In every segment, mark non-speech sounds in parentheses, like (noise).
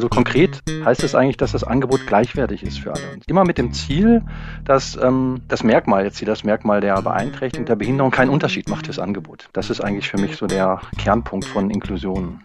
Also konkret heißt es eigentlich, dass das Angebot gleichwertig ist für alle. Immer mit dem Ziel, dass ähm, das Merkmal, jetzt hier das Merkmal der Beeinträchtigung, der Behinderung keinen Unterschied macht fürs Angebot. Das ist eigentlich für mich so der Kernpunkt von Inklusion.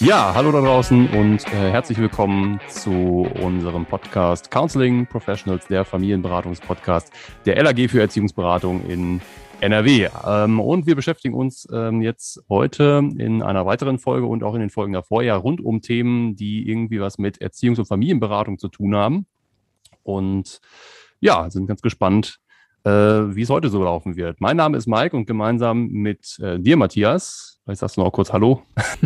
Ja, hallo da draußen und äh, herzlich willkommen zu unserem Podcast Counseling Professionals, der Familienberatungspodcast der LAG für Erziehungsberatung in NRW. Ähm, und wir beschäftigen uns ähm, jetzt heute in einer weiteren Folge und auch in den Folgen davor ja rund um Themen, die irgendwie was mit Erziehungs- und Familienberatung zu tun haben. Und ja, sind ganz gespannt, äh, wie es heute so laufen wird. Mein Name ist Mike und gemeinsam mit äh, dir, Matthias, Vielleicht sagst du noch kurz Hallo.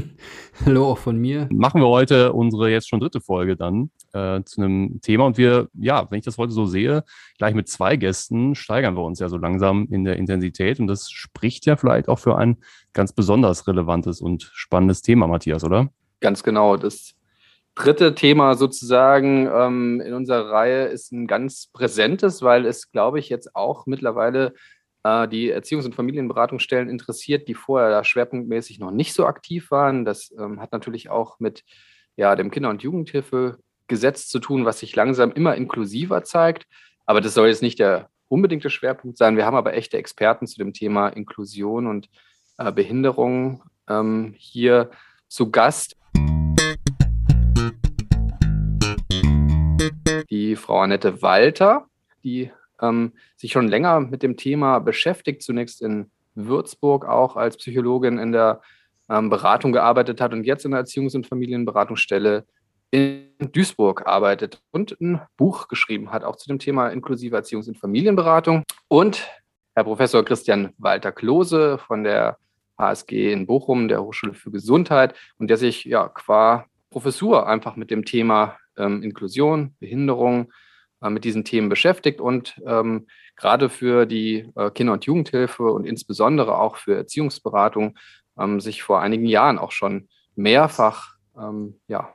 (laughs) Hallo auch von mir. Machen wir heute unsere jetzt schon dritte Folge dann äh, zu einem Thema. Und wir, ja, wenn ich das heute so sehe, gleich mit zwei Gästen steigern wir uns ja so langsam in der Intensität. Und das spricht ja vielleicht auch für ein ganz besonders relevantes und spannendes Thema, Matthias, oder? Ganz genau. Das dritte Thema sozusagen ähm, in unserer Reihe ist ein ganz präsentes, weil es, glaube ich, jetzt auch mittlerweile die Erziehungs- und Familienberatungsstellen interessiert, die vorher da schwerpunktmäßig noch nicht so aktiv waren. Das ähm, hat natürlich auch mit ja, dem Kinder- und Jugendhilfegesetz zu tun, was sich langsam immer inklusiver zeigt. Aber das soll jetzt nicht der unbedingte Schwerpunkt sein. Wir haben aber echte Experten zu dem Thema Inklusion und äh, Behinderung ähm, hier zu Gast. Die Frau Annette Walter, die ähm, sich schon länger mit dem Thema beschäftigt, zunächst in Würzburg auch als Psychologin in der ähm, Beratung gearbeitet hat und jetzt in der Erziehungs- und Familienberatungsstelle in Duisburg arbeitet und ein Buch geschrieben hat, auch zu dem Thema inklusive Erziehungs- und Familienberatung. Und Herr Professor Christian Walter Klose von der HSG in Bochum, der Hochschule für Gesundheit, und der sich ja qua Professur einfach mit dem Thema ähm, Inklusion, Behinderung, äh, mit diesen Themen beschäftigt und ähm, gerade für die äh, Kinder- und Jugendhilfe und insbesondere auch für Erziehungsberatung ähm, sich vor einigen Jahren auch schon mehrfach ähm, ja,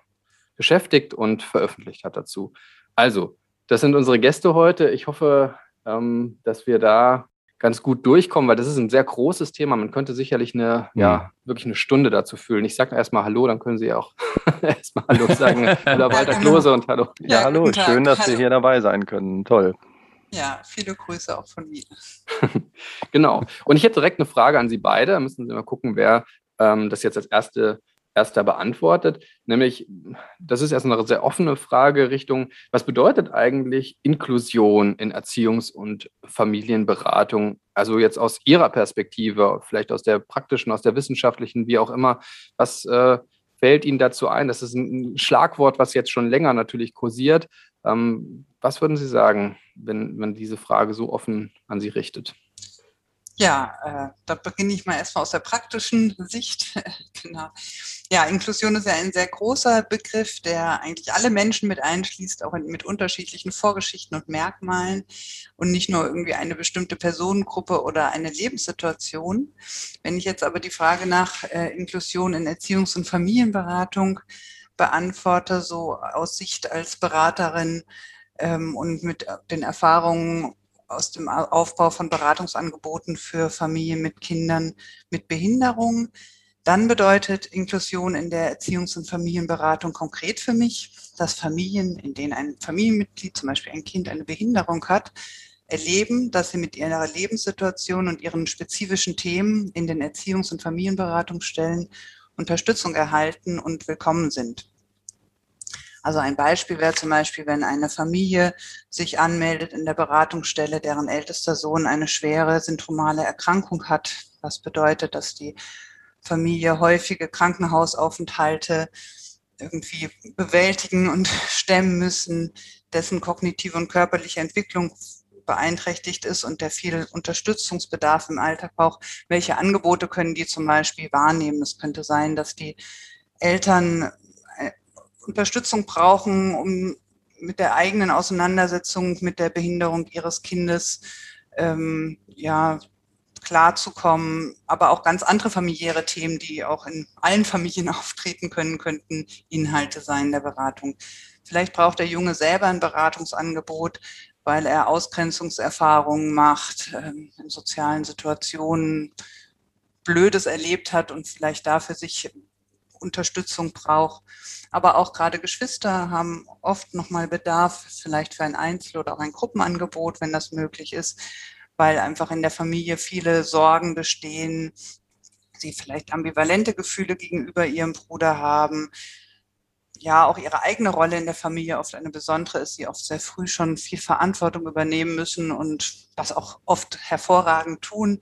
beschäftigt und veröffentlicht hat dazu. Also, das sind unsere Gäste heute. Ich hoffe, ähm, dass wir da ganz gut durchkommen, weil das ist ein sehr großes Thema. Man könnte sicherlich eine, ja, ja wirklich eine Stunde dazu füllen. Ich sage erstmal Hallo, dann können Sie auch (laughs) erstmal Hallo sagen. (laughs) Hallo Walter ja, Klose und Hallo. Ja, ja hallo, schön, dass hallo. Sie hier dabei sein können. Toll. Ja, viele Grüße auch von mir. (laughs) genau. Und ich hätte direkt eine Frage an Sie beide. Da müssen Sie mal gucken, wer ähm, das jetzt als erste erster beantwortet. Nämlich, das ist erst eine sehr offene Frage Richtung, was bedeutet eigentlich Inklusion in Erziehungs- und Familienberatung? Also jetzt aus Ihrer Perspektive, vielleicht aus der praktischen, aus der wissenschaftlichen, wie auch immer. Was äh, fällt Ihnen dazu ein? Das ist ein Schlagwort, was jetzt schon länger natürlich kursiert. Ähm, was würden Sie sagen, wenn man diese Frage so offen an Sie richtet? Ja, äh, da beginne ich mal erstmal aus der praktischen Sicht. (laughs) genau. Ja, Inklusion ist ja ein sehr großer Begriff, der eigentlich alle Menschen mit einschließt, auch mit unterschiedlichen Vorgeschichten und Merkmalen und nicht nur irgendwie eine bestimmte Personengruppe oder eine Lebenssituation. Wenn ich jetzt aber die Frage nach äh, Inklusion in Erziehungs- und Familienberatung beantworte, so aus Sicht als Beraterin ähm, und mit den Erfahrungen aus dem Aufbau von Beratungsangeboten für Familien mit Kindern mit Behinderung. Dann bedeutet Inklusion in der Erziehungs- und Familienberatung konkret für mich, dass Familien, in denen ein Familienmitglied, zum Beispiel ein Kind, eine Behinderung hat, erleben, dass sie mit ihrer Lebenssituation und ihren spezifischen Themen in den Erziehungs- und Familienberatungsstellen Unterstützung erhalten und willkommen sind. Also ein Beispiel wäre zum Beispiel, wenn eine Familie sich anmeldet in der Beratungsstelle, deren ältester Sohn eine schwere syndromale Erkrankung hat. Was bedeutet, dass die Familie häufige Krankenhausaufenthalte irgendwie bewältigen und (laughs) stemmen müssen, dessen kognitive und körperliche Entwicklung beeinträchtigt ist und der viel Unterstützungsbedarf im Alltag braucht. Welche Angebote können die zum Beispiel wahrnehmen? Es könnte sein, dass die Eltern Unterstützung brauchen, um mit der eigenen Auseinandersetzung mit der Behinderung ihres Kindes ähm, ja, klarzukommen, aber auch ganz andere familiäre Themen, die auch in allen Familien (laughs) auftreten können, könnten Inhalte sein der Beratung. Vielleicht braucht der Junge selber ein Beratungsangebot, weil er Ausgrenzungserfahrungen macht, ähm, in sozialen Situationen Blödes erlebt hat und vielleicht dafür sich Unterstützung braucht. Aber auch gerade Geschwister haben oft nochmal Bedarf, vielleicht für ein Einzel- oder auch ein Gruppenangebot, wenn das möglich ist, weil einfach in der Familie viele Sorgen bestehen, sie vielleicht ambivalente Gefühle gegenüber ihrem Bruder haben, ja auch ihre eigene Rolle in der Familie oft eine besondere ist, sie oft sehr früh schon viel Verantwortung übernehmen müssen und das auch oft hervorragend tun,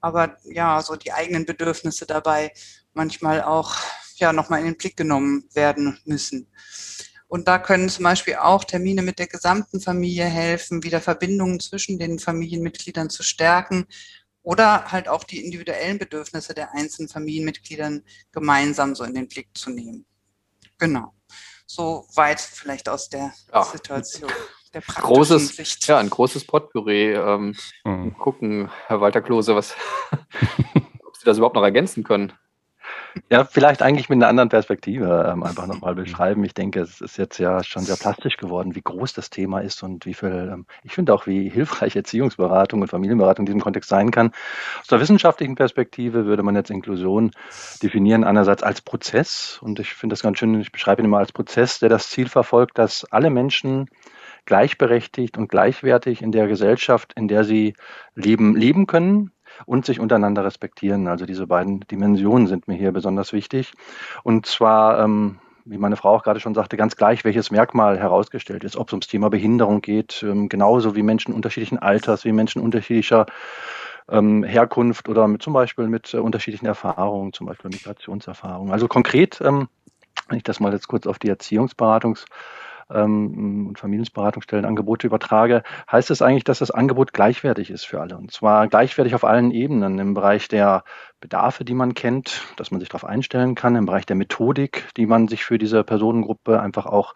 aber ja, so die eigenen Bedürfnisse dabei manchmal auch ja nochmal in den Blick genommen werden müssen. Und da können zum Beispiel auch Termine mit der gesamten Familie helfen, wieder Verbindungen zwischen den Familienmitgliedern zu stärken oder halt auch die individuellen Bedürfnisse der einzelnen Familienmitgliedern gemeinsam so in den Blick zu nehmen. Genau. So weit vielleicht aus der ja. Situation. Der großes, Sicht. Ja, ein großes Potpourri. Ähm, mhm. Gucken, Herr Walter Klose, was, (laughs) ob Sie das überhaupt noch ergänzen können. Ja, vielleicht eigentlich mit einer anderen Perspektive ähm, einfach nochmal beschreiben. Ich denke, es ist jetzt ja schon sehr plastisch geworden, wie groß das Thema ist und wie viel, ähm, ich finde auch, wie hilfreich Erziehungsberatung und Familienberatung in diesem Kontext sein kann. Aus der wissenschaftlichen Perspektive würde man jetzt Inklusion definieren, einerseits als Prozess und ich finde das ganz schön, ich beschreibe ihn immer als Prozess, der das Ziel verfolgt, dass alle Menschen gleichberechtigt und gleichwertig in der Gesellschaft, in der sie leben, leben können und sich untereinander respektieren. Also diese beiden Dimensionen sind mir hier besonders wichtig. Und zwar, ähm, wie meine Frau auch gerade schon sagte, ganz gleich, welches Merkmal herausgestellt ist, ob es ums Thema Behinderung geht, ähm, genauso wie Menschen unterschiedlichen Alters, wie Menschen unterschiedlicher ähm, Herkunft oder mit, zum Beispiel mit äh, unterschiedlichen Erfahrungen, zum Beispiel Migrationserfahrungen. Also konkret, ähm, wenn ich das mal jetzt kurz auf die Erziehungsberatungs- ähm, und Familienberatungsstellen Angebote übertrage, heißt es eigentlich, dass das Angebot gleichwertig ist für alle. Und zwar gleichwertig auf allen Ebenen. Im Bereich der Bedarfe, die man kennt, dass man sich darauf einstellen kann, im Bereich der Methodik, die man sich für diese Personengruppe einfach auch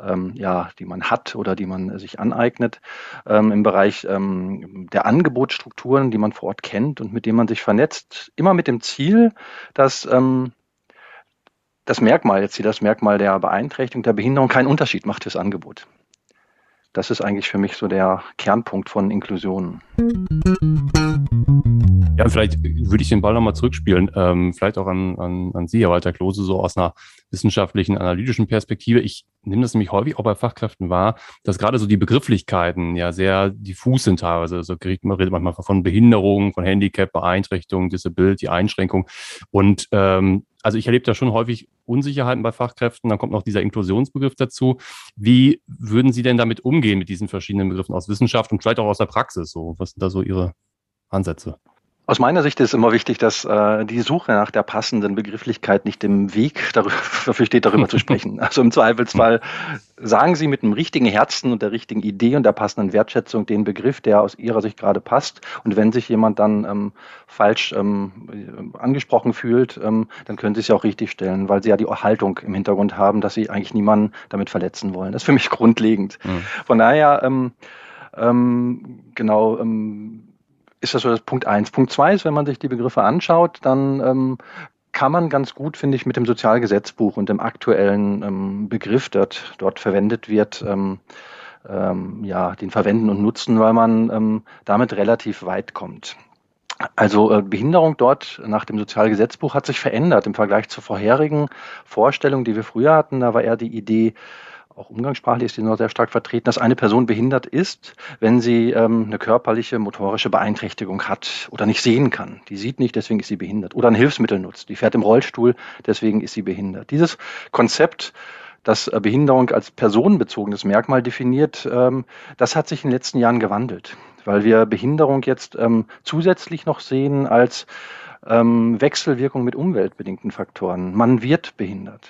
ähm, ja, die man hat oder die man sich aneignet, ähm, im Bereich ähm, der Angebotsstrukturen, die man vor Ort kennt und mit denen man sich vernetzt, immer mit dem Ziel, dass ähm, das Merkmal, jetzt hier das Merkmal der Beeinträchtigung, der Behinderung keinen Unterschied macht fürs Angebot. Das ist eigentlich für mich so der Kernpunkt von Inklusion. Ja, vielleicht würde ich den Ball nochmal zurückspielen, ähm, vielleicht auch an, an, an Sie, Herr Walter Klose, so aus einer wissenschaftlichen, analytischen Perspektive. Ich nehme das nämlich häufig auch bei Fachkräften wahr, dass gerade so die Begrifflichkeiten ja sehr diffus sind teilweise. Also man redet manchmal von Behinderung, von Handicap, Beeinträchtigung, Disability, Einschränkung. Und ähm, also ich erlebe da schon häufig Unsicherheiten bei Fachkräften. Dann kommt noch dieser Inklusionsbegriff dazu. Wie würden Sie denn damit umgehen mit diesen verschiedenen Begriffen aus Wissenschaft und vielleicht auch aus der Praxis? So, was sind da so Ihre Ansätze? Aus meiner Sicht ist immer wichtig, dass äh, die Suche nach der passenden Begrifflichkeit nicht im Weg darüber, (laughs) dafür steht, darüber zu sprechen. Also im Zweifelsfall sagen Sie mit dem richtigen Herzen und der richtigen Idee und der passenden Wertschätzung den Begriff, der aus Ihrer Sicht gerade passt. Und wenn sich jemand dann ähm, falsch ähm, angesprochen fühlt, ähm, dann können Sie es ja auch richtig stellen, weil Sie ja die Haltung im Hintergrund haben, dass Sie eigentlich niemanden damit verletzen wollen. Das ist für mich (laughs) grundlegend. Mhm. Von daher, ähm, ähm, genau, ähm, ist das so das Punkt eins. Punkt zwei ist, wenn man sich die Begriffe anschaut, dann ähm, kann man ganz gut, finde ich, mit dem Sozialgesetzbuch und dem aktuellen ähm, Begriff, der dort, dort verwendet wird, ähm, ähm, ja, den verwenden und nutzen, weil man ähm, damit relativ weit kommt. Also äh, Behinderung dort nach dem Sozialgesetzbuch hat sich verändert im Vergleich zur vorherigen Vorstellung, die wir früher hatten. Da war eher die Idee, auch umgangssprachlich ist die noch sehr stark vertreten, dass eine Person behindert ist, wenn sie ähm, eine körperliche, motorische Beeinträchtigung hat oder nicht sehen kann. Die sieht nicht, deswegen ist sie behindert. Oder ein Hilfsmittel nutzt. Die fährt im Rollstuhl, deswegen ist sie behindert. Dieses Konzept, das äh, Behinderung als personenbezogenes Merkmal definiert, ähm, das hat sich in den letzten Jahren gewandelt, weil wir Behinderung jetzt ähm, zusätzlich noch sehen als ähm, Wechselwirkung mit umweltbedingten Faktoren. Man wird behindert.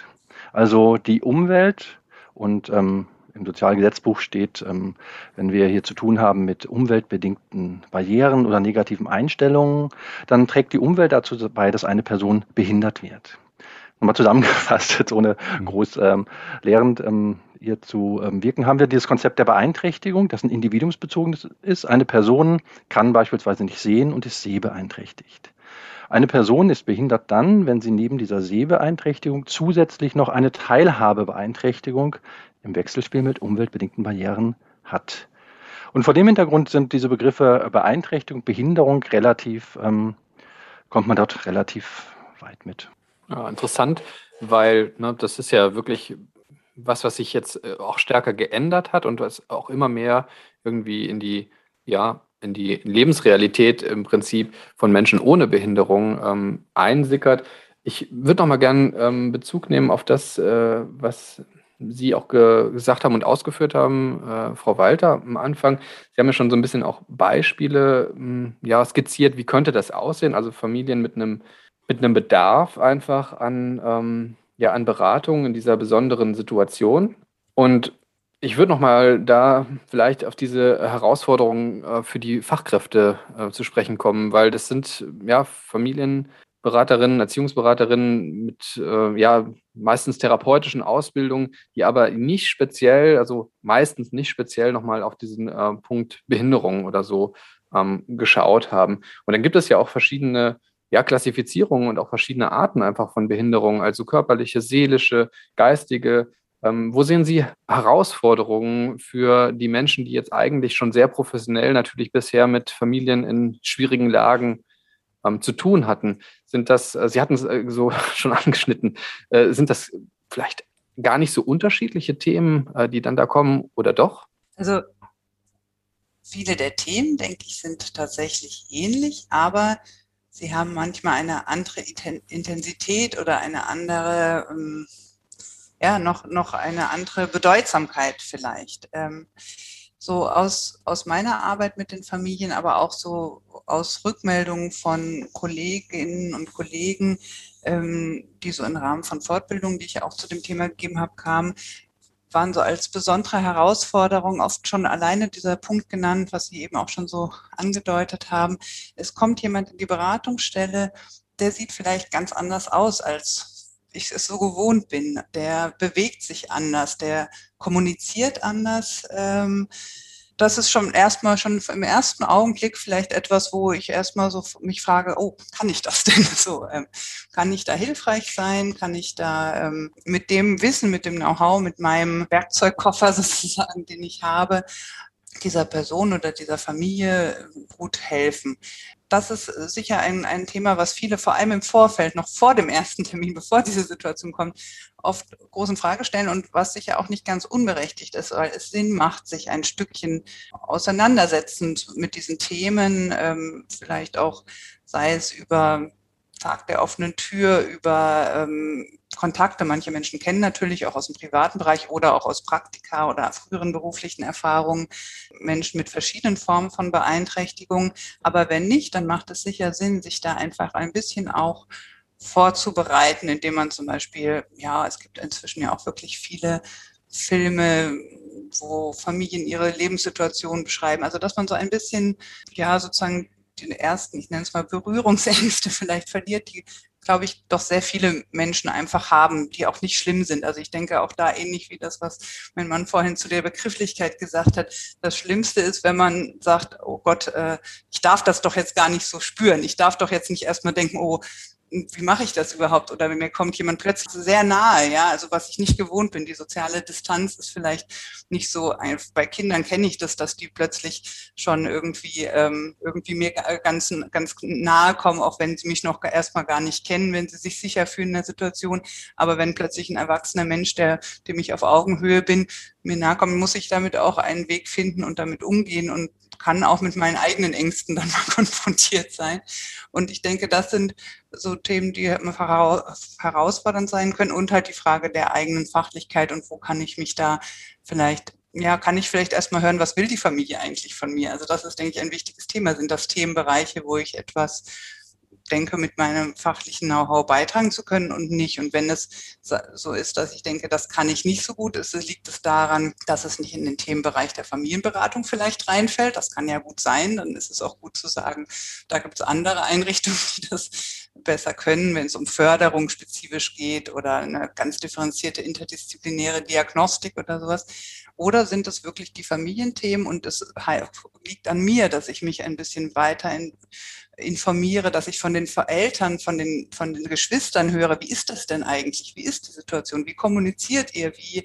Also die Umwelt und ähm, im Sozialgesetzbuch steht, ähm, wenn wir hier zu tun haben mit umweltbedingten Barrieren oder negativen Einstellungen, dann trägt die Umwelt dazu bei, dass eine Person behindert wird. Nochmal zusammengefasst, jetzt (laughs) ohne mhm. groß ähm, lehrend ähm, hier zu ähm, wirken, haben wir dieses Konzept der Beeinträchtigung, das ein individuumsbezogenes ist. Eine Person kann beispielsweise nicht sehen und ist sehbeeinträchtigt. Eine Person ist behindert dann, wenn sie neben dieser Sehbeeinträchtigung zusätzlich noch eine Teilhabebeeinträchtigung im Wechselspiel mit umweltbedingten Barrieren hat. Und vor dem Hintergrund sind diese Begriffe Beeinträchtigung, Behinderung relativ, ähm, kommt man dort relativ weit mit. Ja, interessant, weil ne, das ist ja wirklich was, was sich jetzt äh, auch stärker geändert hat und was auch immer mehr irgendwie in die, ja, in die Lebensrealität im Prinzip von Menschen ohne Behinderung ähm, einsickert. Ich würde noch mal gern ähm, Bezug nehmen auf das, äh, was Sie auch ge gesagt haben und ausgeführt haben, äh, Frau Walter, am Anfang. Sie haben ja schon so ein bisschen auch Beispiele mh, hm, ja, skizziert, wie könnte das aussehen? Also Familien mit einem mit einem Bedarf einfach an, ähm, ja, an Beratung in dieser besonderen Situation. Und ich würde noch mal da vielleicht auf diese Herausforderungen äh, für die Fachkräfte äh, zu sprechen kommen, weil das sind ja Familienberaterinnen, Erziehungsberaterinnen mit äh, ja meistens therapeutischen Ausbildungen, die aber nicht speziell, also meistens nicht speziell noch mal auf diesen Punkt Behinderung oder so ähm, geschaut haben. Und dann gibt es ja auch verschiedene ja, Klassifizierungen und auch verschiedene Arten einfach von Behinderungen, also körperliche, seelische, geistige. Ähm, wo sehen Sie Herausforderungen für die Menschen, die jetzt eigentlich schon sehr professionell natürlich bisher mit Familien in schwierigen Lagen ähm, zu tun hatten? Sind das, äh, Sie hatten es äh, so (laughs) schon angeschnitten, äh, sind das vielleicht gar nicht so unterschiedliche Themen, äh, die dann da kommen oder doch? Also viele der Themen, denke ich, sind tatsächlich ähnlich, aber sie haben manchmal eine andere Intensität oder eine andere, ähm, ja, noch, noch eine andere Bedeutsamkeit vielleicht. Ähm, so aus, aus meiner Arbeit mit den Familien, aber auch so aus Rückmeldungen von Kolleginnen und Kollegen, ähm, die so im Rahmen von Fortbildungen, die ich auch zu dem Thema gegeben habe, kamen, waren so als besondere Herausforderung oft schon alleine dieser Punkt genannt, was Sie eben auch schon so angedeutet haben. Es kommt jemand in die Beratungsstelle, der sieht vielleicht ganz anders aus, als ich es so gewohnt bin. Der bewegt sich anders, der kommuniziert anders. Ähm, das ist schon erstmal schon im ersten Augenblick vielleicht etwas, wo ich erstmal so mich frage, oh, kann ich das (laughs) denn so? Ähm, kann ich da hilfreich sein? Kann ich da ähm, mit dem Wissen, mit dem Know-how, mit meinem Werkzeugkoffer (laughs) sozusagen, den ich habe, dieser Person oder dieser Familie gut helfen das ist äh, sicher ein, ein Thema, was viele vor allem im Vorfeld, noch vor dem ersten Termin, (laughs) bevor diese Situation kommt, oft großen Frage stellen und was sicher auch nicht ganz unberechtigt ist, weil es Sinn macht, sich ein Stückchen auseinandersetzend mit diesen Themen, ähm, vielleicht auch sei es über Tag der offenen Tür, über ähm, Kontakte. Manche Menschen kennen natürlich auch aus dem privaten Bereich oder auch aus Praktika oder früheren beruflichen Erfahrungen Menschen mit verschiedenen Formen von Beeinträchtigung. Aber wenn nicht, dann macht es sicher Sinn, sich da einfach ein bisschen auch vorzubereiten, indem man zum Beispiel, ja, es gibt inzwischen ja auch wirklich viele Filme, wo Familien ihre Lebenssituation beschreiben. Also dass man so ein bisschen, ja, sozusagen den ersten, ich nenne es mal Berührungsängste vielleicht verliert, die glaube ich, doch sehr viele Menschen einfach haben, die auch nicht schlimm sind. Also ich denke auch da ähnlich wie das, was mein Mann vorhin zu der Begrifflichkeit gesagt hat. Das Schlimmste ist, wenn man sagt, oh Gott, äh, ich darf das doch jetzt gar nicht so spüren. Ich darf doch jetzt nicht erstmal denken, oh, wie mache ich das überhaupt? Oder wenn mir kommt jemand plötzlich sehr nahe, ja, also was ich nicht gewohnt bin. Die soziale Distanz ist vielleicht nicht so, bei Kindern kenne ich das, dass die plötzlich schon irgendwie, ähm, irgendwie mir ganz, ganz nahe kommen, auch wenn sie mich noch erstmal gar nicht kennen, wenn sie sich sicher fühlen in der Situation. Aber wenn plötzlich ein erwachsener Mensch, der, dem ich auf Augenhöhe bin, mir nahe kommt, muss ich damit auch einen Weg finden und damit umgehen und kann auch mit meinen eigenen Ängsten dann (laughs) mal konfrontiert sein. Und ich denke, das sind so Themen, die herausfordernd sein können und halt die Frage der eigenen Fachlichkeit und wo kann ich mich da vielleicht ja, kann ich vielleicht erstmal hören, was will die Familie eigentlich von mir? Also das ist, denke ich, ein wichtiges Thema. Sind das Themenbereiche, wo ich etwas denke, mit meinem fachlichen Know-how beitragen zu können und nicht. Und wenn es so ist, dass ich denke, das kann ich nicht so gut, ist, liegt es daran, dass es nicht in den Themenbereich der Familienberatung vielleicht reinfällt. Das kann ja gut sein. Dann ist es auch gut zu sagen, da gibt es andere Einrichtungen, die das besser können, wenn es um Förderung spezifisch geht oder eine ganz differenzierte interdisziplinäre Diagnostik oder sowas. Oder sind es wirklich die Familienthemen und es liegt an mir, dass ich mich ein bisschen weiter in, informiere, dass ich von den Eltern, von den, von den Geschwistern höre, wie ist das denn eigentlich? Wie ist die Situation? Wie kommuniziert ihr? Wie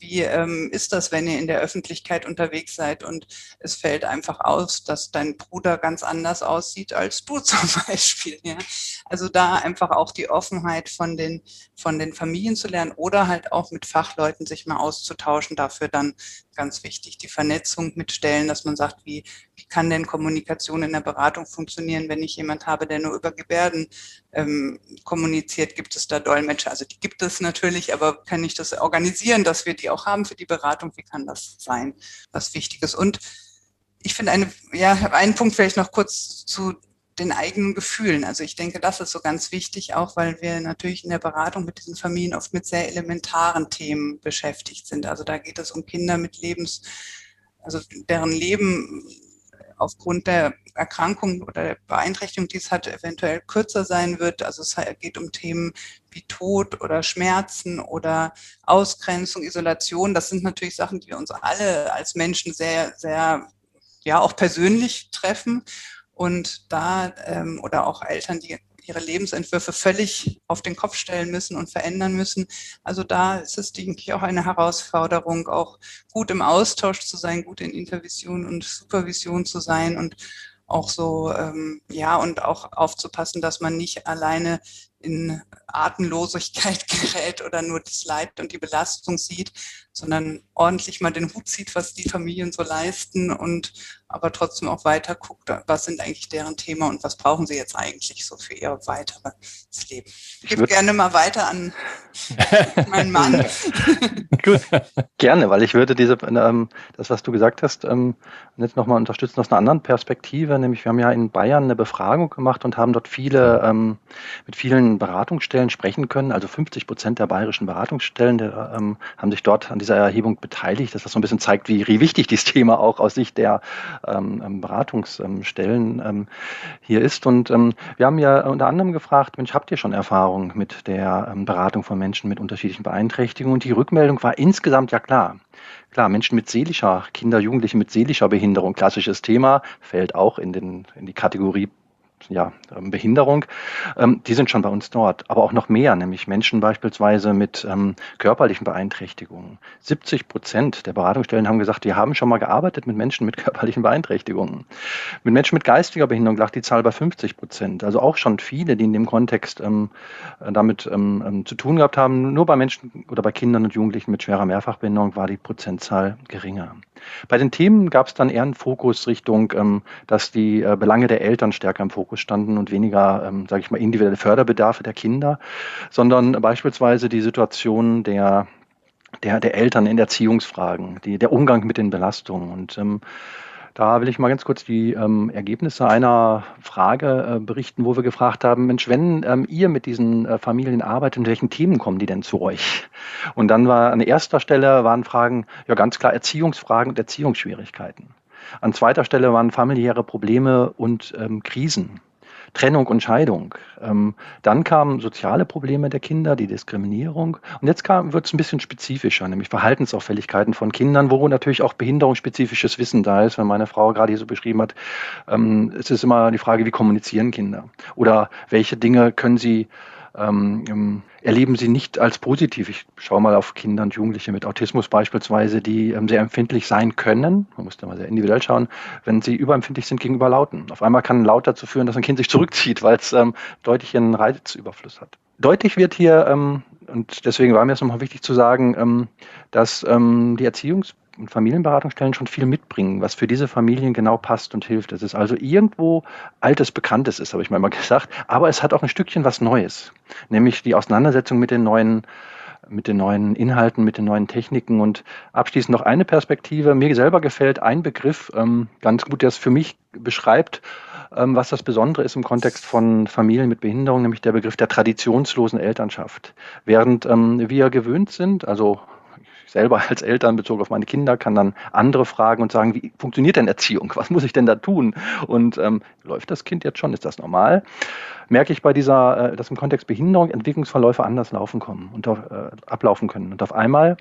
wie ähm, ist das, wenn ihr in der Öffentlichkeit unterwegs seid und es fällt einfach aus, dass dein Bruder ganz anders aussieht als du (laughs) zum Beispiel. Ja? Also da einfach auch die Offenheit von den, von den Familien zu lernen oder halt auch mit Fachleuten sich mal auszutauschen. Dafür dann ganz wichtig die Vernetzung mit Stellen, dass man sagt, wie, wie kann denn Kommunikation in der Beratung funktionieren, wenn ich jemand habe, der nur über Gebärden ähm, kommuniziert? Gibt es da Dolmetscher? Also die gibt es natürlich, aber kann ich das organisieren, dass wir die auch haben für die Beratung? Wie kann das sein? Was Wichtiges. Und ich finde eine, ja, einen Punkt vielleicht noch kurz zu den eigenen Gefühlen. Also ich denke, das ist so ganz wichtig, auch weil wir natürlich in der Beratung mit diesen Familien oft mit sehr elementaren Themen beschäftigt sind. Also da geht es um Kinder mit Lebens, also deren Leben aufgrund der Erkrankung oder der Beeinträchtigung, die es hat, eventuell kürzer sein wird. Also es geht um Themen wie Tod oder Schmerzen oder Ausgrenzung, Isolation. Das sind natürlich Sachen, die wir uns alle als Menschen sehr, sehr, ja, auch persönlich treffen. Und da, ähm, oder auch Eltern, die ihre Lebensentwürfe völlig auf den Kopf stellen müssen und verändern müssen. Also da ist es, denke ich, auch eine Herausforderung, auch gut im Austausch zu sein, gut in Intervision und Supervision zu sein und auch so, ähm, ja, und auch aufzupassen, dass man nicht alleine in Atemlosigkeit (laughs) gerät oder nur das Leid und die Belastung sieht, sondern ordentlich mal den Hut zieht, was die Familien so leisten und aber trotzdem auch weiter guckt, was sind eigentlich deren Thema und was brauchen sie jetzt eigentlich so für ihr weiteres Leben. Ich gebe gerne mal weiter an (laughs) meinen Mann. Gut, gerne, weil ich würde diese, ähm, das, was du gesagt hast, ähm, jetzt nochmal unterstützen aus einer anderen Perspektive, nämlich wir haben ja in Bayern eine Befragung gemacht und haben dort viele, ähm, mit vielen Beratungsstellen sprechen können. Also 50 Prozent der bayerischen Beratungsstellen der, ähm, haben sich dort an dieser Erhebung beteiligt, dass das so ein bisschen zeigt, wie, wie wichtig dieses Thema auch aus Sicht der ähm, ähm Beratungsstellen ähm, hier ist. Und ähm, wir haben ja unter anderem gefragt, Mensch, habt ihr schon Erfahrung mit der Beratung von Menschen mit unterschiedlichen Beeinträchtigungen? Und die Rückmeldung war insgesamt ja klar. Klar, Menschen mit seelischer, Kinder, Jugendliche mit seelischer Behinderung, klassisches Thema, fällt auch in, den, in die Kategorie ja, ähm, Behinderung, ähm, die sind schon bei uns dort. Aber auch noch mehr, nämlich Menschen beispielsweise mit ähm, körperlichen Beeinträchtigungen. 70 Prozent der Beratungsstellen haben gesagt, wir haben schon mal gearbeitet mit Menschen mit (laughs) körperlichen Beeinträchtigungen. Mit Menschen mit geistiger Behinderung lag die Zahl bei 50 Prozent. Also auch schon viele, die in dem Kontext ähm, damit ähm, ähm, zu tun gehabt haben. Nur bei Menschen oder bei Kindern und Jugendlichen mit schwerer Mehrfachbehinderung war die Prozentzahl geringer. Bei den Themen gab es dann eher einen Fokus Richtung, ähm, dass die äh, Belange der Eltern stärker im Fokus standen und weniger, ähm, sage ich mal, individuelle Förderbedarfe der Kinder, sondern beispielsweise die Situation der, der, der Eltern in Erziehungsfragen, die, der Umgang mit den Belastungen. Und ähm, da will ich mal ganz kurz die ähm, Ergebnisse einer Frage äh, berichten, wo wir gefragt haben, Mensch, wenn ähm, ihr mit diesen äh, Familien arbeitet, in welchen Themen kommen die denn zu euch? Und dann war an erster Stelle waren Fragen, ja ganz klar Erziehungsfragen und Erziehungsschwierigkeiten. An zweiter Stelle waren familiäre Probleme und ähm, Krisen. Trennung und Scheidung. Ähm, dann kamen soziale Probleme der Kinder, die Diskriminierung. Und jetzt wird es ein bisschen spezifischer, nämlich Verhaltensauffälligkeiten von Kindern, wo natürlich auch behinderungsspezifisches Wissen da ist, wenn meine Frau gerade hier so beschrieben hat. Ähm, es ist immer die Frage, wie kommunizieren Kinder? Oder welche Dinge können sie ähm, erleben sie nicht als positiv. Ich schaue mal auf Kinder und Jugendliche mit Autismus beispielsweise, die ähm, sehr empfindlich sein können. Man muss da mal sehr individuell schauen, wenn sie überempfindlich sind gegenüber Lauten. Auf einmal kann ein Laut dazu führen, dass ein Kind sich zurückzieht, weil es ähm, deutlich einen Reizüberfluss hat. Deutlich wird hier, ähm, und deswegen war mir es nochmal wichtig zu sagen, ähm, dass ähm, die Erziehungs- und Familienberatungsstellen schon viel mitbringen, was für diese Familien genau passt und hilft. Es ist also irgendwo altes Bekanntes ist, habe ich mal (laughs) gesagt, aber es hat auch ein Stückchen was Neues, nämlich die Auseinandersetzung mit den neuen mit den neuen Inhalten, mit den neuen Techniken. Und abschließend noch eine Perspektive. Mir selber gefällt ein Begriff ähm, ganz gut, der es für mich beschreibt, was das Besondere ist im Kontext von Familien mit Behinderung, nämlich der Begriff der traditionslosen Elternschaft. Während ähm, wir gewöhnt sind, also selber (laughs) als Eltern bezogen auf meine Kinder kann dann andere fragen und sagen, wie funktioniert denn Erziehung? (laughs) Was muss ich denn da tun? Und ähm, läuft das Kind jetzt schon? Ist das normal? Merke ich bei dieser, äh, dass im Kontext Behinderung Entwicklungsverläufe anders laufen kommen und auf, äh, ablaufen können. Und auf einmal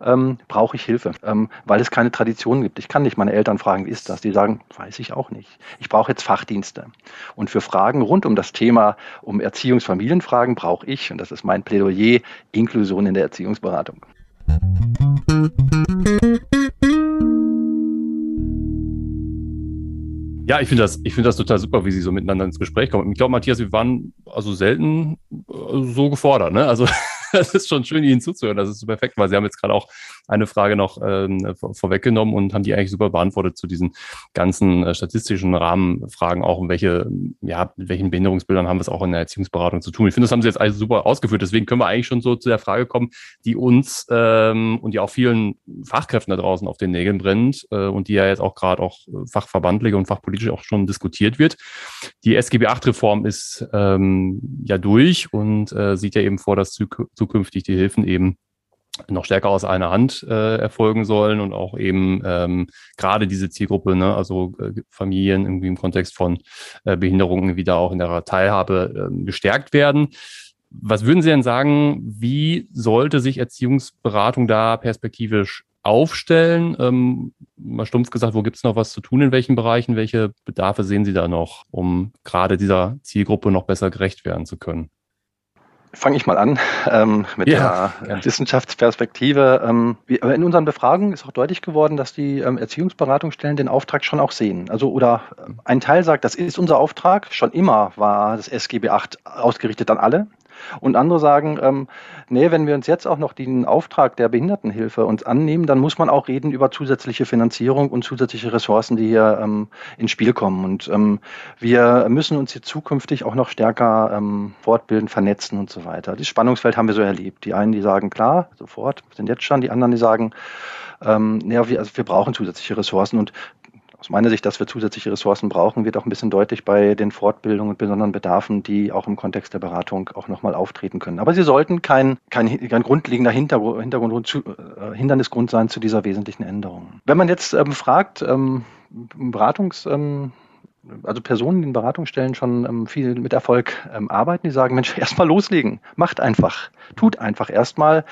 ähm, brauche ich Hilfe, ähm, weil es keine Tradition gibt. Ich kann nicht meine Eltern fragen, wie ist das? Die sagen, weiß ich auch nicht. Ich brauche jetzt Fachdienste. Und für Fragen rund um das Thema, um Erziehungsfamilienfragen brauche ich, und das ist mein Plädoyer, Inklusion in der Erziehungsberatung. Ja, ich finde das, ich das total super, wie Sie so miteinander ins Gespräch kommen. Ich glaube, Matthias, wir waren also selten äh, so gefordert, ne? Also (laughs) das ist schon schön, Ihnen zuzuhören. Das ist so perfekt, weil Sie haben jetzt gerade auch eine Frage noch ähm, vorweggenommen und haben die eigentlich super beantwortet zu diesen ganzen äh, statistischen Rahmenfragen auch, um welche, ja, mit welchen Behinderungsbildern haben wir es auch in der Erziehungsberatung zu tun. Ich finde, das haben Sie jetzt also super ausgeführt. Deswegen können wir eigentlich schon so zu der Frage kommen, die uns ähm, und die auch vielen Fachkräften da draußen auf den Nägeln brennt äh, und die ja jetzt auch gerade auch fachverbandlich und fachpolitisch auch schon diskutiert wird. Die SGB VIII-Reform ist ähm, ja durch und äh, sieht ja eben vor, dass zukünftig die Hilfen eben noch stärker aus einer Hand äh, erfolgen sollen und auch eben ähm, gerade diese Zielgruppe, ne, also äh, Familien irgendwie im Kontext von äh, Behinderungen wieder auch in der Teilhabe äh, gestärkt werden. Was würden Sie denn sagen, wie sollte sich Erziehungsberatung da perspektivisch aufstellen? Ähm, mal stumpf gesagt, wo gibt es noch was zu tun, in welchen Bereichen? Welche Bedarfe sehen Sie da noch, um gerade dieser Zielgruppe noch besser gerecht werden zu können? Fange ich mal an ähm, mit ja, der ja. Wissenschaftsperspektive. Ähm, in unseren Befragungen ist auch deutlich geworden, dass die ähm, Erziehungsberatungsstellen den Auftrag schon auch sehen. Also oder ein Teil sagt, das ist unser Auftrag. Schon immer war das SGB 8 ausgerichtet an alle. Und andere sagen, ähm, nee, wenn wir uns jetzt auch noch den Auftrag der Behindertenhilfe uns annehmen, dann muss man auch reden über zusätzliche Finanzierung und zusätzliche Ressourcen, die hier ähm, ins Spiel kommen. Und ähm, wir müssen uns hier zukünftig auch noch stärker ähm, fortbilden, vernetzen und so weiter. Das Spannungsfeld haben wir so erlebt. Die einen, die sagen, klar, sofort, sind jetzt schon, die anderen, die sagen, ähm, ja, wir, also wir brauchen zusätzliche Ressourcen und aus meiner Sicht, dass wir zusätzliche Ressourcen brauchen, wird auch ein bisschen deutlich bei den Fortbildungen und besonderen Bedarfen, die auch im Kontext der Beratung auch nochmal auftreten können. Aber sie sollten kein, kein, kein grundlegender Hintergrund, Hintergrund äh, Hindernisgrund sein zu dieser wesentlichen Änderung. Wenn man jetzt ähm, fragt, ähm, Beratungs, ähm, also Personen, die in Beratungsstellen schon ähm, viel mit Erfolg ähm, arbeiten, die sagen, Mensch, (laughs) erstmal loslegen, macht einfach, tut einfach erstmal,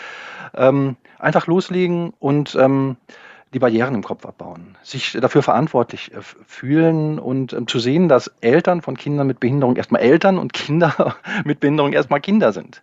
ähm, einfach loslegen und ähm, die Barrieren im Kopf abbauen, sich dafür verantwortlich äh, fühlen und ähm, zu sehen, dass Eltern von Kindern mit Behinderung erstmal Eltern und Kinder (laughs) mit Behinderung erstmal Kinder sind.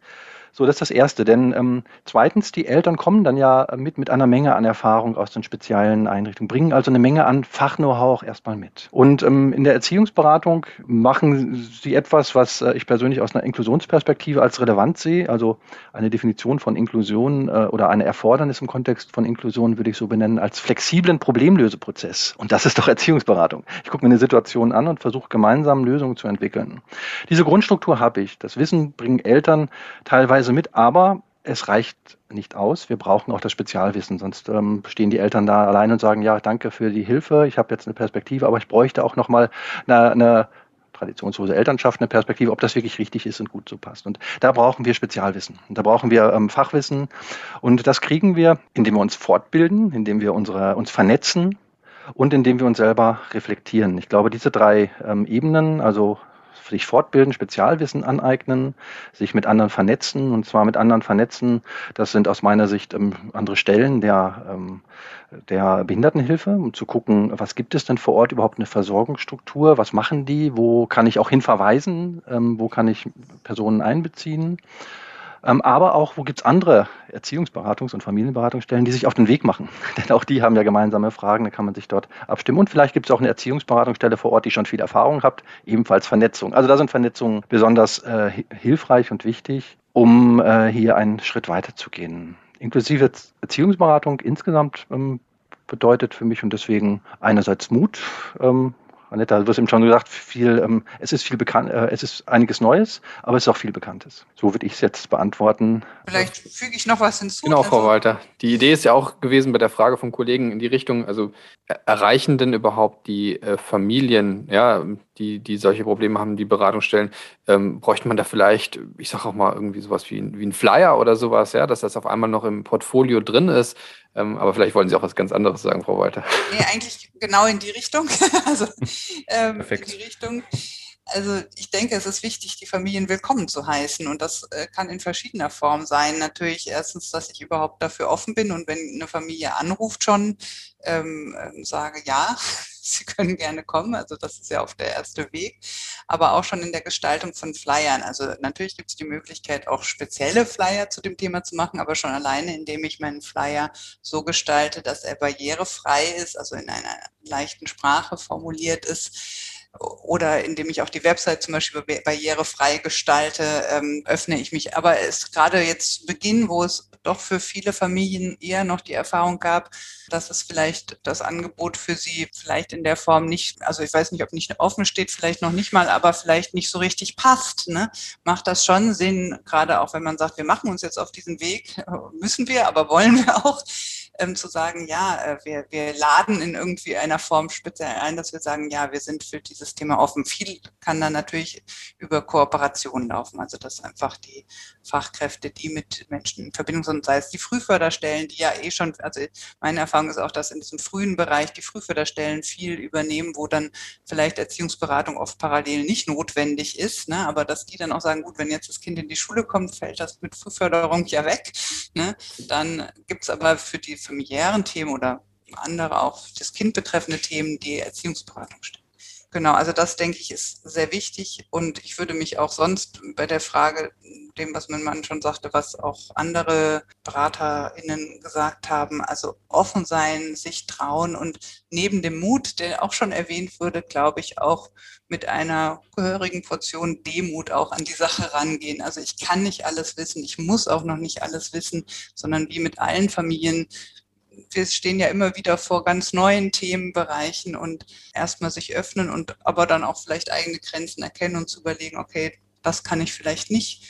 So, das ist das Erste. Denn ähm, zweitens, die Eltern kommen dann ja mit, mit einer Menge an Erfahrung aus den speziellen Einrichtungen, bringen also eine Menge an Fachknow-how auch erstmal mit. Und ähm, in der Erziehungsberatung machen sie etwas, was äh, ich persönlich aus einer Inklusionsperspektive als relevant sehe. Also eine Definition von Inklusion äh, oder eine Erfordernis im Kontext von Inklusion würde ich so benennen als flexiblen Problemlöseprozess. Und das ist doch Erziehungsberatung. Ich gucke mir eine Situation an und versuche gemeinsam Lösungen zu entwickeln. Diese Grundstruktur habe ich. Das Wissen bringen Eltern teilweise teilweise mit, aber es reicht nicht aus. Wir brauchen auch das Spezialwissen, sonst ähm, stehen die Eltern da allein und sagen, ja, danke für die Hilfe, ich habe jetzt eine Perspektive, aber ich bräuchte auch nochmal eine, eine traditionslose Elternschaft, eine Perspektive, ob das wirklich richtig ist und gut so passt. Und da brauchen wir Spezialwissen. Und da brauchen wir ähm, Fachwissen. Und das kriegen wir, indem wir uns fortbilden, indem wir unsere, uns vernetzen und indem wir uns selber reflektieren. Ich glaube, diese drei ähm, Ebenen, also sich fortbilden, Spezialwissen aneignen, sich mit anderen vernetzen und zwar mit anderen vernetzen. Das sind aus meiner Sicht ähm, andere Stellen der, ähm, der Behindertenhilfe, um zu gucken, was gibt es denn vor Ort überhaupt eine Versorgungsstruktur, was machen die, wo kann ich auch hinverweisen, ähm, wo kann ich Personen einbeziehen. Ähm, aber auch, wo gibt es andere Erziehungsberatungs- und Familienberatungsstellen, die sich auf den Weg machen? (laughs) Denn auch die haben ja gemeinsame Fragen, da kann man sich dort abstimmen. Und vielleicht gibt es auch eine Erziehungsberatungsstelle vor Ort, die schon viel Erfahrung hat, ebenfalls Vernetzung. Also da sind Vernetzungen besonders äh, hilfreich und wichtig, um äh, hier einen Schritt weiter zu gehen. Inklusive Erziehungsberatung insgesamt ähm, bedeutet für mich und deswegen einerseits Mut, ähm, Annette, du hast eben schon gesagt, viel, ähm, es ist viel bekannt, äh, es ist einiges Neues, aber es ist auch viel Bekanntes. So würde ich es jetzt beantworten. Vielleicht füge ich noch was hinzu. Genau, Frau also Walter. Die Idee ist ja auch gewesen bei der Frage vom Kollegen in die Richtung, also erreichen denn überhaupt die äh, Familien, ja, die, die solche Probleme haben, die Beratungsstellen, ähm, bräuchte man da vielleicht, ich sage auch mal irgendwie sowas wie, wie ein Flyer oder sowas, ja, dass das auf einmal noch im Portfolio drin ist, ähm, aber vielleicht wollen Sie auch was ganz anderes sagen, Frau Walter. Nee, eigentlich genau in die Richtung. (laughs) also ähm, Perfekt. in die Richtung. Also ich denke, es ist wichtig, die Familien willkommen zu heißen und das äh, kann in verschiedener Form sein. Natürlich erstens, dass ich überhaupt dafür offen bin und wenn eine Familie anruft schon, ähm, ähm sage ja, (laughs) Sie können gerne kommen. Also das ist ja auch der erste Weg. Aber auch schon in der Gestaltung von Flyern. Also natürlich gibt es die Möglichkeit, auch spezielle Flyer zu dem Thema zu machen, aber schon alleine, indem ich meinen Flyer so gestalte, dass er barrierefrei ist, also in einer leichten Sprache formuliert ist oder indem ich auch die Website zum Beispiel barrierefrei gestalte, ähm, öffne ich mich. Aber es ist gerade jetzt Beginn, wo es doch für viele Familien eher noch die Erfahrung gab, dass es vielleicht das Angebot für sie vielleicht in der Form nicht, also ich weiß nicht, ob nicht offen steht, vielleicht noch nicht mal, aber vielleicht nicht so richtig passt. Ne? Macht das schon Sinn, gerade auch wenn man sagt, wir machen uns jetzt auf diesen Weg, (laughs) müssen wir, aber wollen wir auch, ähm, zu sagen, ja, äh, wir, wir laden in irgendwie einer Form speziell ein, dass wir sagen, ja, wir sind für dieses Thema offen. Viel kann dann natürlich über Kooperationen laufen, also dass einfach die Fachkräfte, die mit Menschen in Verbindung sind, sei es die Frühförderstellen, die ja eh schon, also meine Erfahrung ist auch, dass in diesem frühen Bereich die Frühförderstellen viel übernehmen, wo dann vielleicht Erziehungsberatung oft parallel nicht notwendig ist, ne, aber dass die dann auch sagen, gut, wenn jetzt das Kind in die Schule kommt, fällt das mit Frühförderung ja weg. Ne, dann gibt es aber für die familiären Themen oder andere auch das Kind betreffende Themen die Erziehungsberatung stellen. Genau, also das denke ich ist sehr wichtig und ich würde mich auch sonst bei der Frage, dem, was mein Mann schon sagte, was auch andere BeraterInnen gesagt haben, also offen sein, sich trauen und neben dem Mut, der auch schon erwähnt wurde, glaube ich, auch mit einer gehörigen Portion Demut auch an die Sache rangehen. Also ich kann nicht alles wissen, ich muss auch noch nicht alles wissen, sondern wie mit allen Familien wir stehen ja immer wieder vor ganz neuen Themenbereichen und erstmal sich öffnen und aber dann auch vielleicht eigene Grenzen erkennen und zu überlegen, okay, das kann ich vielleicht nicht.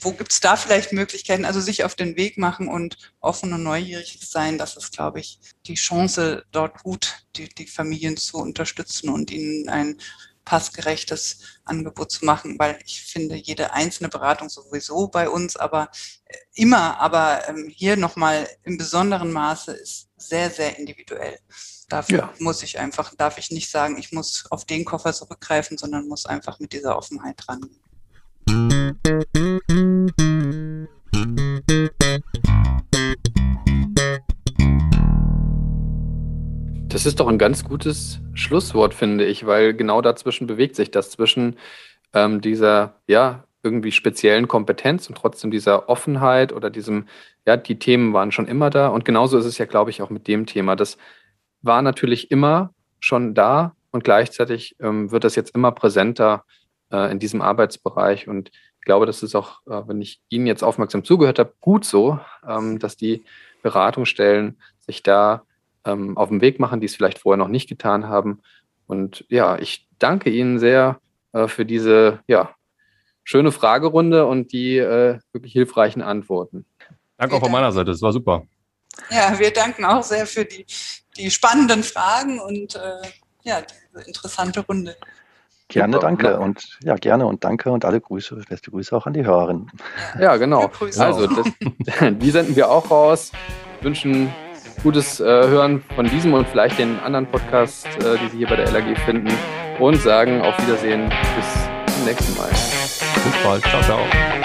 Wo gibt es da vielleicht Möglichkeiten? Also sich auf den Weg machen und offen und neugierig sein, das ist, glaube ich, die Chance, dort gut die, die Familien zu unterstützen und ihnen ein passgerechtes Angebot zu machen, weil ich finde jede einzelne Beratung sowieso bei uns, aber äh, immer, aber ähm, hier nochmal im besonderen Maße ist sehr, sehr individuell. Dafür ja. muss ich einfach, darf ich nicht sagen, ich muss auf den Koffer zurückgreifen, sondern muss einfach mit dieser Offenheit rangehen. Das ist doch ein ganz gutes Schlusswort, finde ich, weil genau dazwischen bewegt sich das zwischen ähm, dieser, ja, irgendwie speziellen Kompetenz und trotzdem dieser Offenheit oder diesem, ja, die Themen waren schon immer da. Und genauso ist es ja, glaube ich, auch mit dem Thema. Das war natürlich immer schon da und gleichzeitig ähm, wird das jetzt immer präsenter äh, in diesem Arbeitsbereich. Und ich glaube, das ist auch, äh, wenn ich Ihnen jetzt aufmerksam zugehört habe, gut so, ähm, dass die Beratungsstellen sich da ähm, auf den Weg machen, die es vielleicht vorher noch nicht getan haben. Und ja, ich danke Ihnen sehr äh, für diese ja, schöne Fragerunde und die äh, wirklich hilfreichen Antworten. Danke auch von meiner Seite, das war super. Ja, wir danken auch sehr für die, die spannenden Fragen und äh, ja, diese interessante Runde. Gerne, danke und ja, gerne und danke und alle Grüße, beste Grüße auch an die Hörerinnen. Ja, genau. Also, das, (laughs) die senden wir auch raus. Wünschen gutes äh, Hören von diesem und vielleicht den anderen Podcasts, äh, die Sie hier bei der LAG finden. Und sagen auf Wiedersehen. Bis zum nächsten Mal. Bis bald. Ciao, ciao.